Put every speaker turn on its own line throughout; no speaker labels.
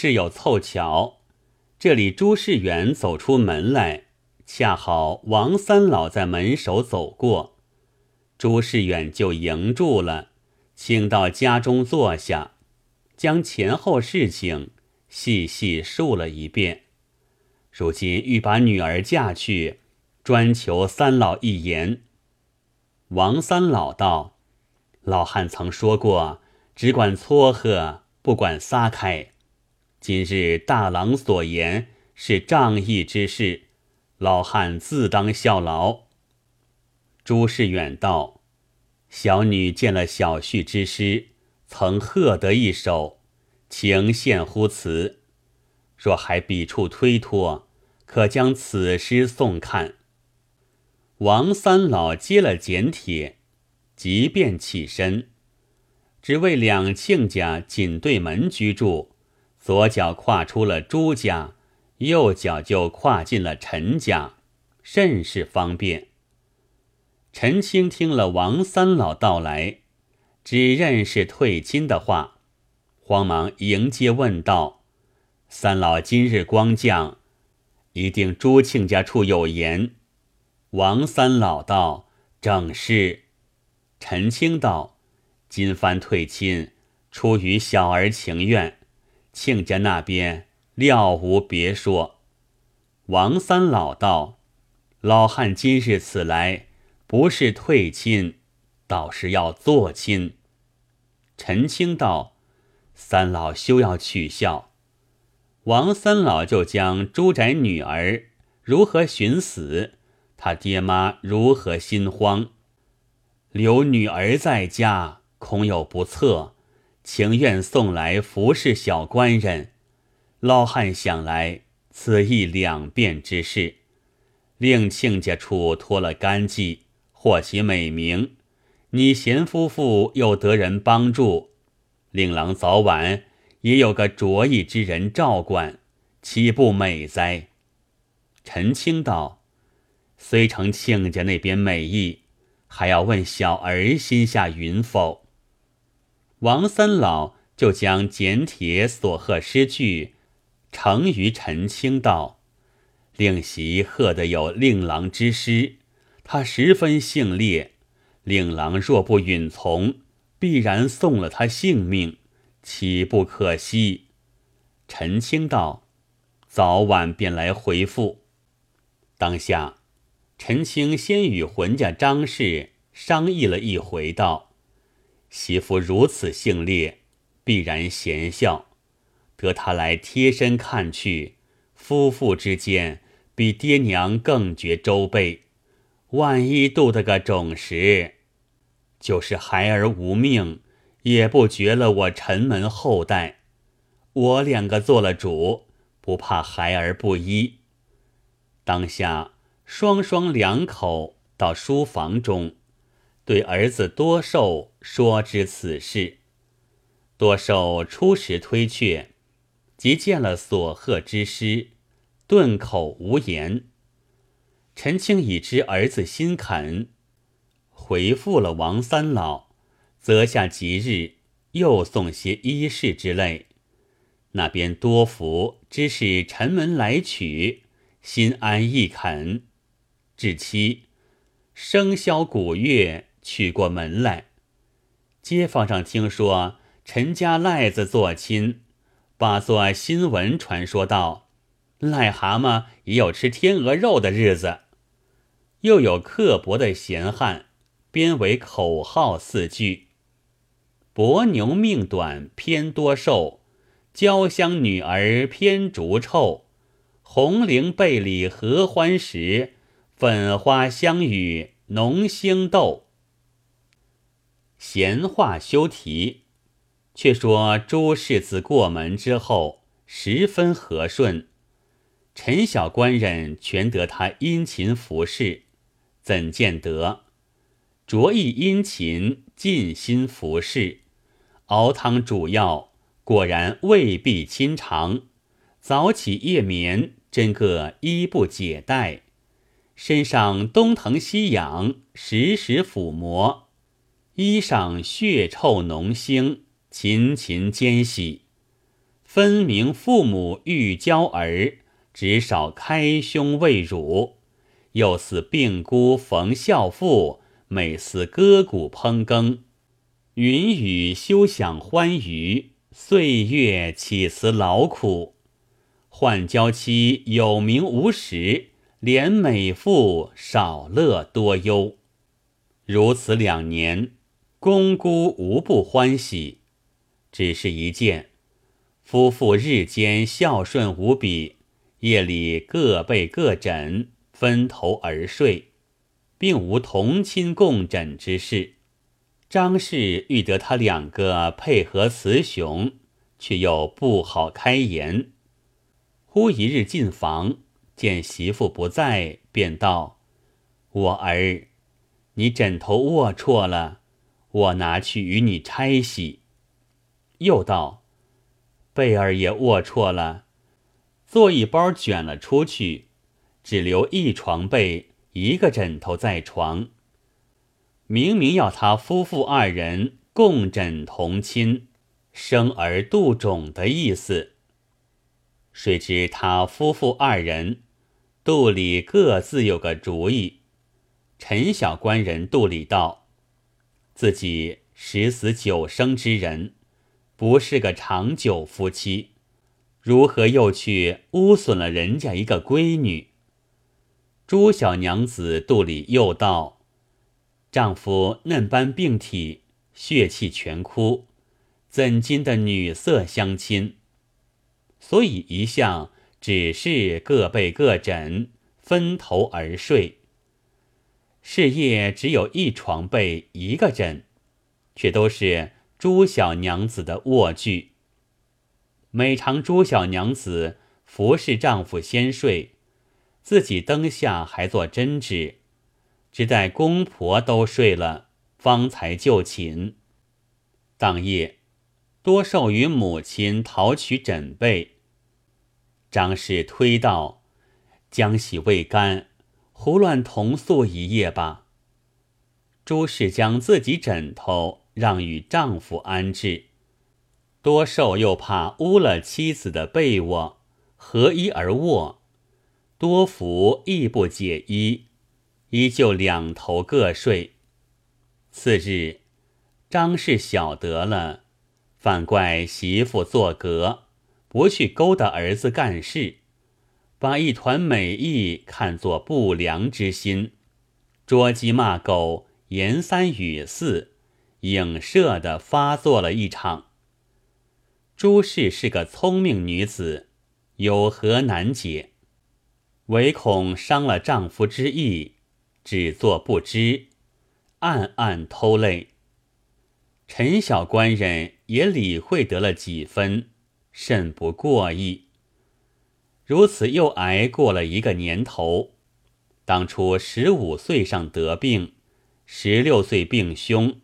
是有凑巧，这里朱世远走出门来，恰好王三老在门首走过，朱世远就迎住了，请到家中坐下，将前后事情细细述了一遍。如今欲把女儿嫁去，专求三老一言。王三老道：“老汉曾说过，只管撮合，不管撒开。今日大郎所言是仗义之事，老汉自当效劳。”朱世远道：“小女见了小婿之诗，曾贺得一首，情献乎此。若还笔触推脱。”可将此诗送看。王三老接了简帖，即便起身，只为两亲家紧对门居住，左脚跨出了朱家，右脚就跨进了陈家，甚是方便。陈青听了王三老到来，只认是退亲的话，慌忙迎接问道：“三老今日光降。”一定朱庆家处有言。王三老道：“正是。”陈清道：“今番退亲，出于小儿情愿，亲家那边料无别说。”王三老道：“老汉今日此来，不是退亲，倒是要做亲。”陈清道：“三老休要取笑。”王三老就将朱宅女儿如何寻死，他爹妈如何心慌，留女儿在家恐有不测，情愿送来服侍小官人。老汉想来，此亦两便之事，令亲家处脱了干系，获其美名，你贤夫妇又得人帮助，令郎早晚。也有个着意之人照管，岂不美哉？陈清道：“虽承亲家那边美意，还要问小儿心下云否？”王三老就将简帖所贺诗句呈于陈清道：“令席贺得有令郎之诗，他十分姓烈。令郎若不允从，必然送了他性命。”岂不可惜？陈清道：“早晚便来回复。”当下，陈清先与浑家张氏商议了一回，道：“媳妇如此性烈，必然贤孝。得他来贴身看去，夫妇之间比爹娘更觉周备。万一度得个种时，就是孩儿无命。”也不绝了我陈门后代，我两个做了主，不怕孩儿不依。当下双双两口到书房中，对儿子多寿说知此事。多寿初时推却，即见了所贺之诗，顿口无言。陈清已知儿子心恳，回复了王三老。择下吉日，又送些衣饰之类。那边多福知是陈门来取，心安意肯。至期生肖古月取过门来，街坊上听说陈家赖子做亲，把做新闻传说道：癞蛤蟆也有吃天鹅肉的日子。又有刻薄的闲汉编为口号四句。伯牛命短偏多寿，焦香女儿偏逐臭。红菱背里合欢时，粉花香雨浓星斗。闲话休提，却说朱世子过门之后，十分和顺。陈小官人全得他殷勤服侍，怎见得着意殷勤，尽心服侍。熬汤煮药，果然未必亲尝。早起夜眠，真个衣不解带。身上东疼西痒，时时抚摩。衣裳血臭浓腥，勤勤兼喜。分明父母欲教儿，只少开胸喂乳；又似病姑逢孝妇，每思割骨烹羹。云雨休享欢娱，岁月岂辞劳苦？换娇妻有名无实，怜美妇少乐多忧。如此两年，公姑无不欢喜。只是一件，夫妇日间孝顺无比，夜里各被各枕，分头而睡，并无同亲共枕之事。张氏欲得他两个配合雌雄，却又不好开言。忽一日进房，见媳妇不在，便道：“我儿，你枕头卧错了，我拿去与你拆洗。”又道：“被儿也龌龊了，做一包卷了出去，只留一床被，一个枕头在床。”明明要他夫妇二人共枕同亲，生儿度种的意思。谁知他夫妇二人肚里各自有个主意。陈小官人肚里道：“自己十死九生之人，不是个长久夫妻，如何又去污损了人家一个闺女？”朱小娘子肚里又道。丈夫嫩般病体，血气全枯，怎经的女色相亲？所以一向只是各被各枕，分头而睡。事业只有一床被，一个枕，却都是朱小娘子的卧具。每常朱小娘子服侍丈夫先睡，自己灯下还做针织。只待公婆都睡了，方才就寝。当夜，多寿与母亲讨取枕被。张氏推道：“将洗未干，胡乱同宿一夜吧。”朱氏将自己枕头让与丈夫安置。多寿又怕污了妻子的被窝，合衣而卧。多福亦不解衣。依旧两头各睡。次日，张氏晓得了，反怪媳妇作格，不去勾搭儿子干事，把一团美意看作不良之心，捉鸡骂狗，言三语四，影射的发作了一场。朱氏是个聪明女子，有何难解？唯恐伤了丈夫之意。只作不知，暗暗偷泪。陈小官人也理会得了几分，甚不过意。如此又挨过了一个年头。当初十五岁上得病，十六岁病凶，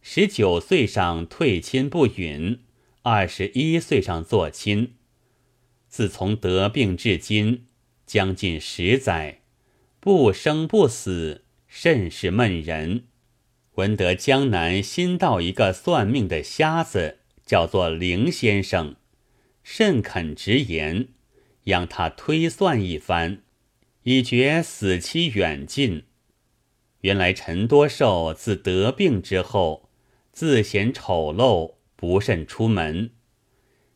十九岁上退亲不允，二十一岁上做亲。自从得病至今，将近十载。不生不死，甚是闷人。闻得江南新到一个算命的瞎子，叫做凌先生，甚肯直言，让他推算一番，以觉死期远近。原来陈多寿自得病之后，自嫌丑陋，不甚出门。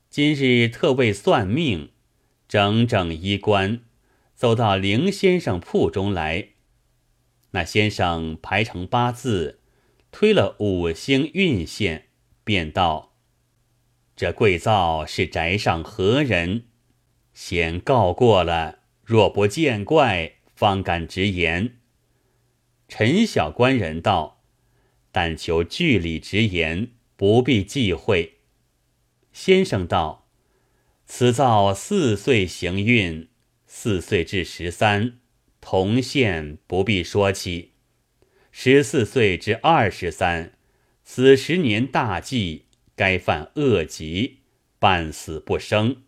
今日特为算命，整整衣冠。走到凌先生铺中来，那先生排成八字，推了五星运线，便道：“这贵造是宅上何人？先告过了，若不见怪，方敢直言。”陈小官人道：“但求据理直言，不必忌讳。”先生道：“此造四岁行运。”四岁至十三，同县不必说起；十四岁至二十三，此十年大忌，该犯恶疾，半死不生。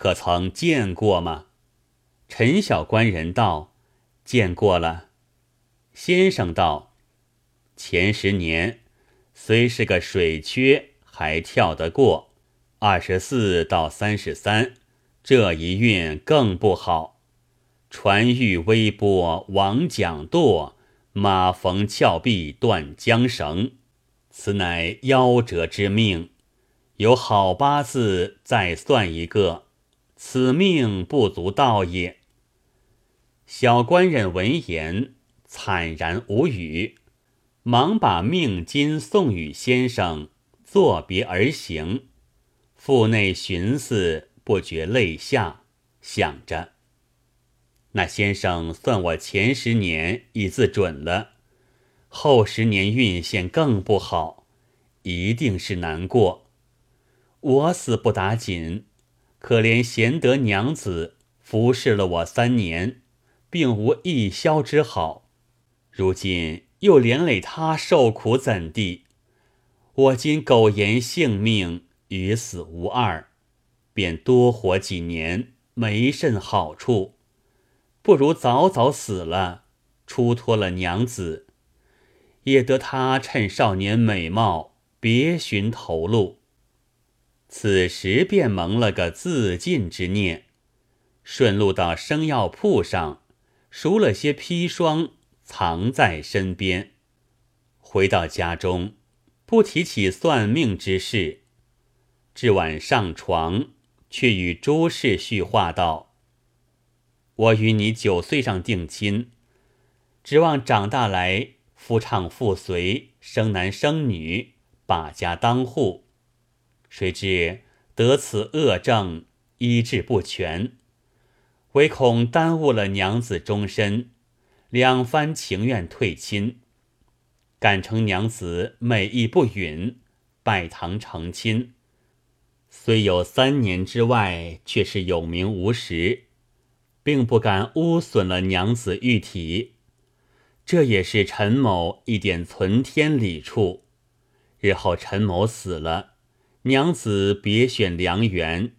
可曾见过吗？陈小官人道：“见过了。”先生道：“前十年虽是个水缺，还跳得过；二十四到三十三，这一运更不好。船遇微波，王桨舵；马逢峭壁，断缰绳。此乃夭折之命。有好八字，再算一个，此命不足道也。小官人闻言，惨然无语，忙把命金送与先生，作别而行。腹内寻思，不觉泪下，想着。那先生算我前十年已自准了，后十年运线更不好，一定是难过。我死不打紧，可怜贤德娘子服侍了我三年，并无一消之好，如今又连累他受苦，怎地？我今苟延性命，与死无二，便多活几年，没甚好处。不如早早死了，出脱了娘子，也得他趁少年美貌，别寻头路。此时便蒙了个自尽之念，顺路到生药铺上赎了些砒霜，藏在身边。回到家中，不提起算命之事，至晚上床，却与朱氏叙话道。我与你九岁上定亲，指望长大来夫唱妇随，生男生女，把家当户。谁知得此恶症，医治不全，唯恐耽误了娘子终身，两番情愿退亲，感称娘子美意不允，拜堂成亲。虽有三年之外，却是有名无实。并不敢污损了娘子玉体，这也是陈某一点存天理处。日后陈某死了，娘子别选良缘，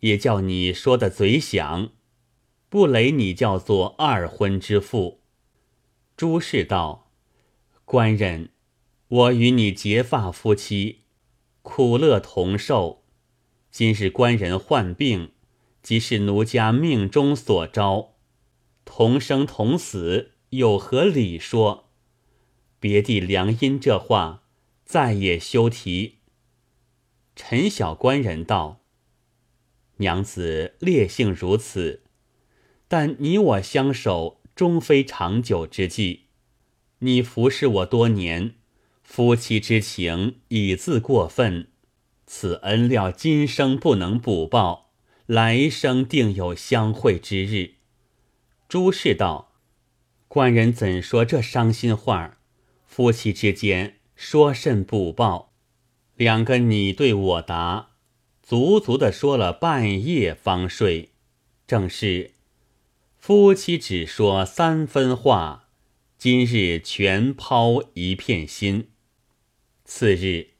也叫你说的嘴响，不累你叫做二婚之妇。朱氏道：“官人，我与你结发夫妻，苦乐同受。今日官人患病。”即是奴家命中所招，同生同死，有何理说？别地良因这话，再也休提。陈小官人道：“娘子烈性如此，但你我相守，终非长久之计。你服侍我多年，夫妻之情已自过分，此恩料今生不能补报。”来生定有相会之日。朱氏道：“官人怎说这伤心话？夫妻之间说甚补报？两个你对我答，足足的说了半夜方睡。正是夫妻只说三分话，今日全抛一片心。次日，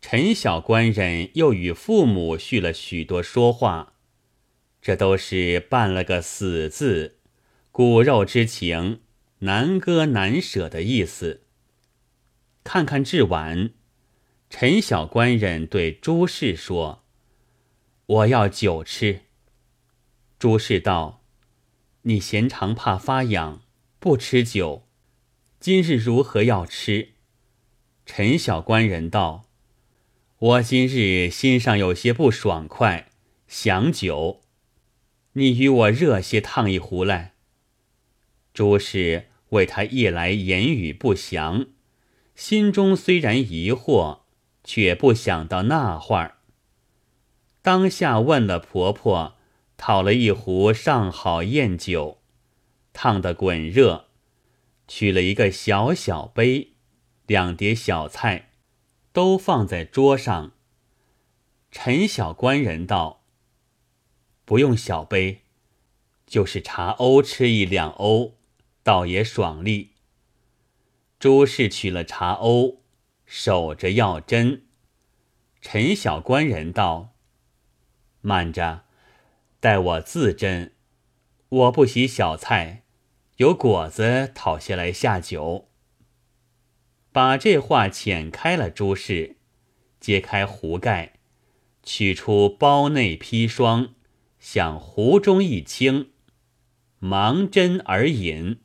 陈小官人又与父母叙了许多说话。”这都是办了个死字，骨肉之情难割难舍的意思。看看至晚，陈小官人对朱氏说：“我要酒吃。”朱氏道：“你嫌长怕发痒，不吃酒，今日如何要吃？”陈小官人道：“我今日心上有些不爽快，想酒。”你与我热些烫一壶来。朱氏为他夜来言语不详，心中虽然疑惑，却不想到那话儿。当下问了婆婆，讨了一壶上好宴酒，烫得滚热，取了一个小小杯，两碟小菜，都放在桌上。陈小官人道。不用小杯，就是茶瓯吃一两瓯，倒也爽利。朱氏取了茶瓯，守着药针。陈小官人道：“慢着，待我自斟。我不洗小菜，有果子讨下来下酒。”把这话遣开了。朱氏揭开壶盖。取出包内砒霜，向壶中一倾，忙斟而饮。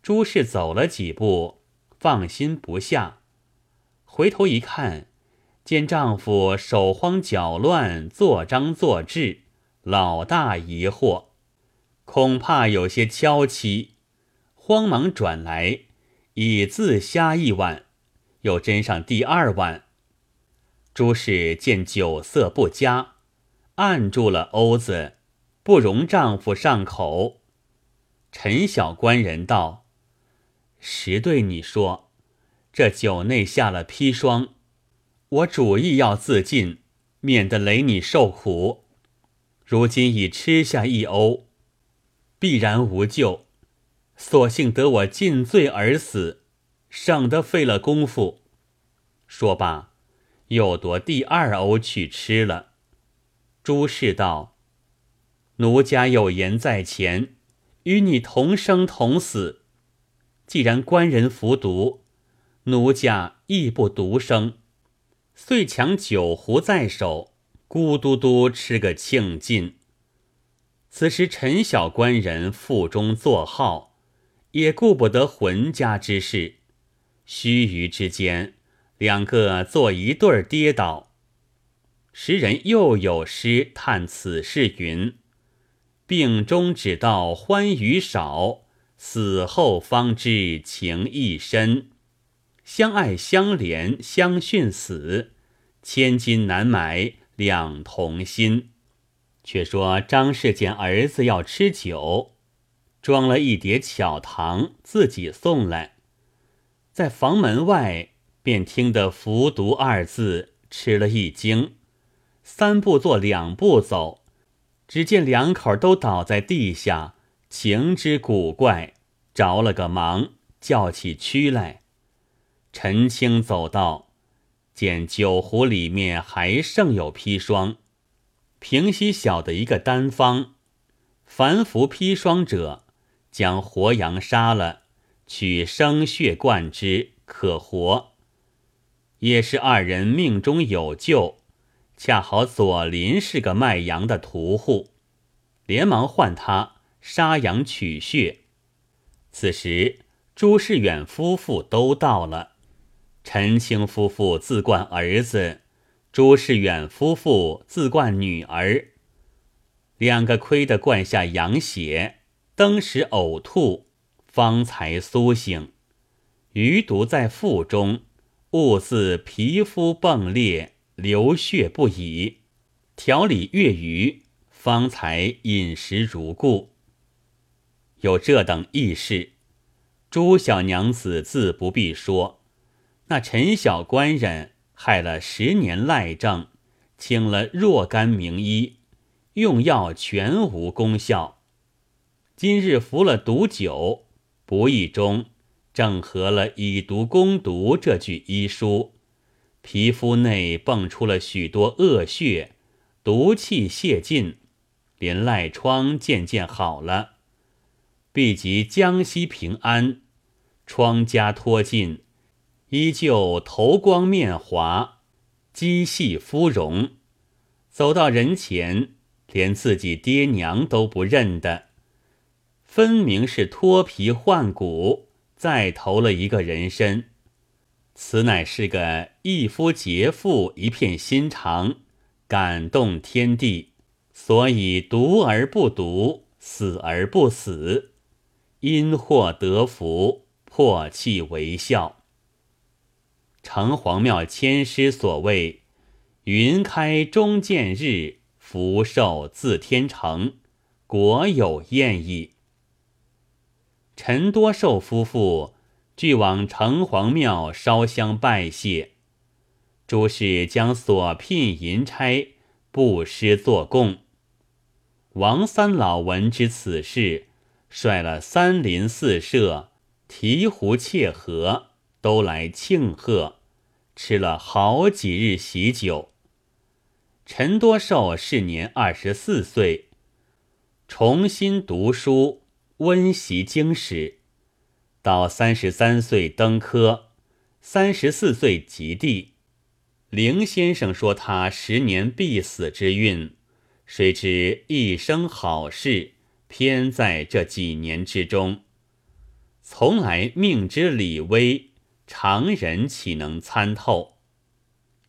朱氏走了几步，放心不下，回头一看，见丈夫手慌脚乱，坐张坐滞，老大疑惑，恐怕有些娇妻，慌忙转来，已自虾一碗，又斟上第二碗。朱氏见酒色不佳，按住了瓯子，不容丈夫上口。陈小官人道：“实对你说，这酒内下了砒霜，我主意要自尽，免得累你受苦。如今已吃下一瓯，必然无救，索性得我尽醉而死，省得费了功夫。”说罢。又夺第二瓯去吃了。朱氏道：“奴家有言在前，与你同生同死。既然官人服毒，奴家亦不独生，遂抢酒壶在手，咕嘟嘟吃个庆尽。此时陈小官人腹中作号，也顾不得浑家之事，须臾之间。”两个做一对儿跌倒，时人又有诗叹此事云：“病中只道欢愉少，死后方知情意深。相爱相怜相殉死，千金难买两同心。”却说张氏见儿子要吃酒，装了一碟巧糖，自己送来，在房门外。便听得“服毒”二字，吃了一惊，三步做两步走，只见两口都倒在地下，情之古怪，着了个忙，叫起屈来。陈青走到，见酒壶里面还剩有砒霜，平息小的一个单方，凡服砒霜者，将活羊杀了，取生血灌之，可活。也是二人命中有救，恰好左邻是个卖羊的屠户，连忙唤他杀羊取血。此时朱世远夫妇都到了，陈清夫妇自冠儿子，朱世远夫妇自冠女儿，两个亏得灌下羊血，登时呕吐，方才苏醒，余毒在腹中。兀自皮肤迸裂，流血不已。调理月余，方才饮食如故。有这等异事，朱小娘子自不必说。那陈小官人害了十年赖症，请了若干名医，用药全无功效。今日服了毒酒，不意中。正合了“以毒攻毒”这句医书，皮肤内蹦出了许多恶血，毒气泄尽，连赖疮渐渐好了。必及江西平安，疮痂脱尽，依旧头光面滑，肌细肤容，走到人前，连自己爹娘都不认得，分明是脱皮换骨。再投了一个人身，此乃是个一夫劫妇一片心肠，感动天地，所以毒而不毒，死而不死，因祸得福，破气为笑。城隍庙签诗所谓“云开终见日，福寿自天成”，果有验意。陈多寿夫妇俱往城隍庙烧香拜谢，诸氏将所聘银差布施作供。王三老闻知此事，率了三邻四舍、提壶切合都来庆贺，吃了好几日喜酒。陈多寿是年二十四岁，重新读书。温习经史，到三十三岁登科，三十四岁及第，凌先生说他十年必死之运，谁知一生好事偏在这几年之中。从来命之理微，常人岂能参透？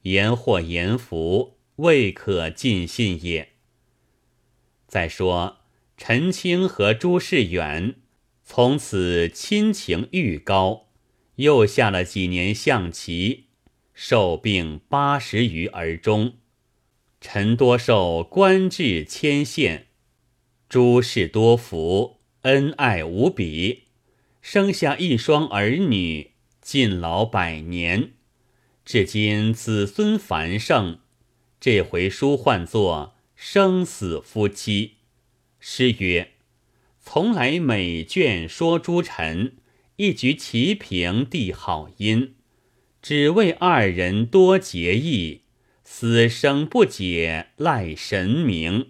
言祸言福，未可尽信也。再说陈清和朱世远，从此亲情愈高，又下了几年象棋。受病八十余而终，陈多寿官至牵线，诸事多福，恩爱无比，生下一双儿女，尽老百年，至今子孙繁盛。这回书唤作生死夫妻。诗曰：“从来每卷说诸臣，一局齐平地好音。”只为二人多结义，死生不解赖神明。